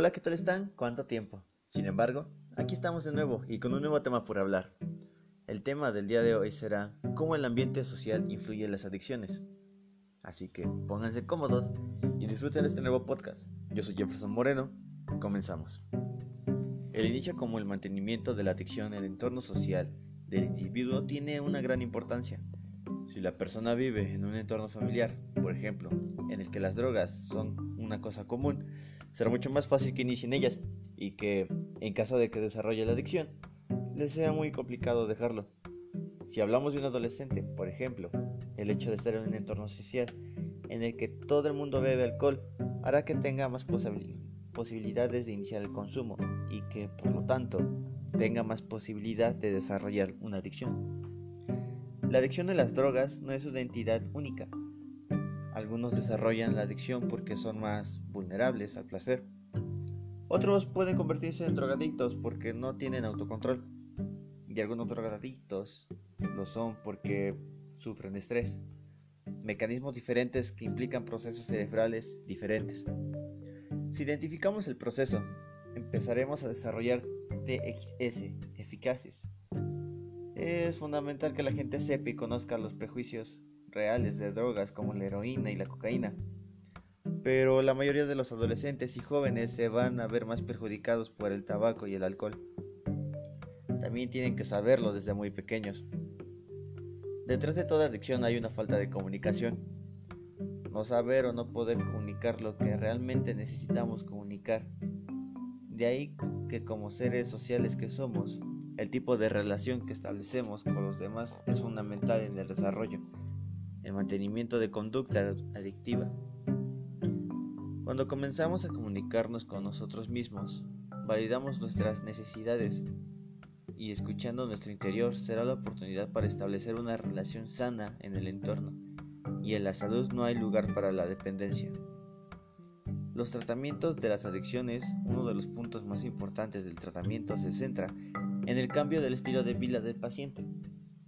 Hola, ¿qué tal están? ¿Cuánto tiempo? Sin embargo, aquí estamos de nuevo y con un nuevo tema por hablar. El tema del día de hoy será cómo el ambiente social influye en las adicciones. Así que pónganse cómodos y disfruten este nuevo podcast. Yo soy Jefferson Moreno, comenzamos. El inicio como el mantenimiento de la adicción en el entorno social del individuo tiene una gran importancia. Si la persona vive en un entorno familiar, por ejemplo, en el que las drogas son una cosa común, será mucho más fácil que inicien ellas y que, en caso de que desarrolle la adicción, le sea muy complicado dejarlo. Si hablamos de un adolescente, por ejemplo, el hecho de estar en un entorno social en el que todo el mundo bebe alcohol hará que tenga más posibilidades de iniciar el consumo y que, por lo tanto, tenga más posibilidad de desarrollar una adicción. La adicción a las drogas no es una entidad única. Algunos desarrollan la adicción porque son más vulnerables al placer. Otros pueden convertirse en drogadictos porque no tienen autocontrol. Y algunos drogadictos lo son porque sufren estrés. Mecanismos diferentes que implican procesos cerebrales diferentes. Si identificamos el proceso, empezaremos a desarrollar TXS eficaces. Es fundamental que la gente sepa y conozca los prejuicios reales de drogas como la heroína y la cocaína. Pero la mayoría de los adolescentes y jóvenes se van a ver más perjudicados por el tabaco y el alcohol. También tienen que saberlo desde muy pequeños. Detrás de toda adicción hay una falta de comunicación. No saber o no poder comunicar lo que realmente necesitamos comunicar. De ahí que como seres sociales que somos, el tipo de relación que establecemos con los demás es fundamental en el desarrollo, el mantenimiento de conducta adictiva. Cuando comenzamos a comunicarnos con nosotros mismos, validamos nuestras necesidades y escuchando nuestro interior será la oportunidad para establecer una relación sana en el entorno y en la salud no hay lugar para la dependencia. Los tratamientos de las adicciones, uno de los puntos más importantes del tratamiento se centra en el cambio del estilo de vida del paciente,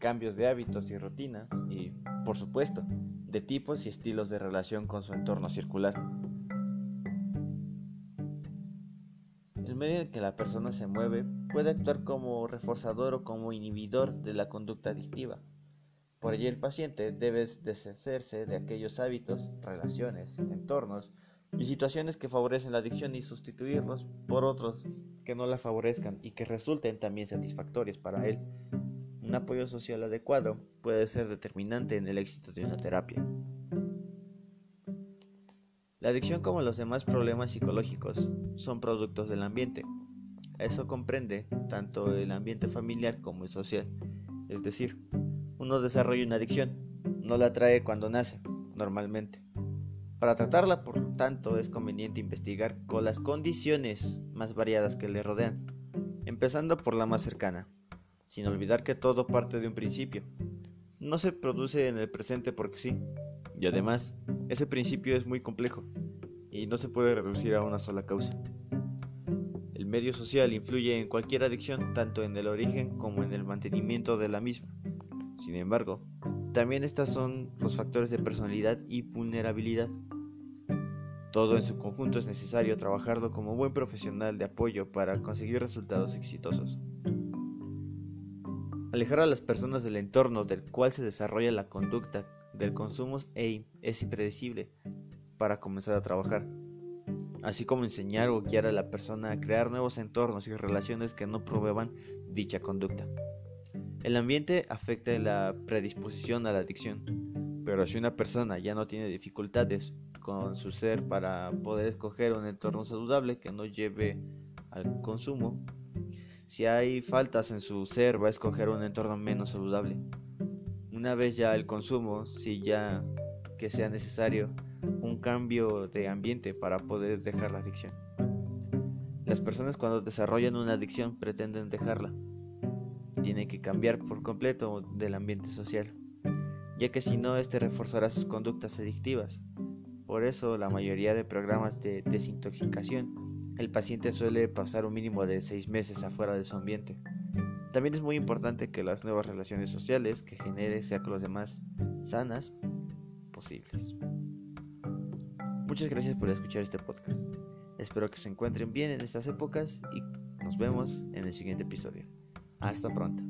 cambios de hábitos y rutinas y, por supuesto, de tipos y estilos de relación con su entorno circular. El medio en que la persona se mueve puede actuar como reforzador o como inhibidor de la conducta adictiva. Por ello el paciente debe deshacerse de aquellos hábitos, relaciones, entornos y situaciones que favorecen la adicción y sustituirlos por otros que no la favorezcan y que resulten también satisfactorios para él. Un apoyo social adecuado puede ser determinante en el éxito de una terapia. La adicción como los demás problemas psicológicos son productos del ambiente. Eso comprende tanto el ambiente familiar como el social. Es decir, uno desarrolla una adicción, no la trae cuando nace, normalmente. Para tratarla, por tanto, es conveniente investigar con las condiciones más variadas que le rodean, empezando por la más cercana, sin olvidar que todo parte de un principio. No se produce en el presente porque sí, y además, ese principio es muy complejo y no se puede reducir a una sola causa. El medio social influye en cualquier adicción, tanto en el origen como en el mantenimiento de la misma. Sin embargo, también estos son los factores de personalidad y vulnerabilidad. Todo en su conjunto es necesario trabajarlo como buen profesional de apoyo para conseguir resultados exitosos. Alejar a las personas del entorno del cual se desarrolla la conducta del consumo es impredecible para comenzar a trabajar, así como enseñar o guiar a la persona a crear nuevos entornos y relaciones que no promuevan dicha conducta. El ambiente afecta la predisposición a la adicción, pero si una persona ya no tiene dificultades con su ser para poder escoger un entorno saludable que no lleve al consumo, si hay faltas en su ser va a escoger un entorno menos saludable. Una vez ya el consumo, si ya que sea necesario un cambio de ambiente para poder dejar la adicción. Las personas cuando desarrollan una adicción pretenden dejarla tiene que cambiar por completo del ambiente social, ya que si no, este reforzará sus conductas adictivas. Por eso, la mayoría de programas de desintoxicación, el paciente suele pasar un mínimo de seis meses afuera de su ambiente. También es muy importante que las nuevas relaciones sociales que genere sean con los demás sanas posibles. Muchas gracias por escuchar este podcast. Espero que se encuentren bien en estas épocas y nos vemos en el siguiente episodio. Hasta pronto.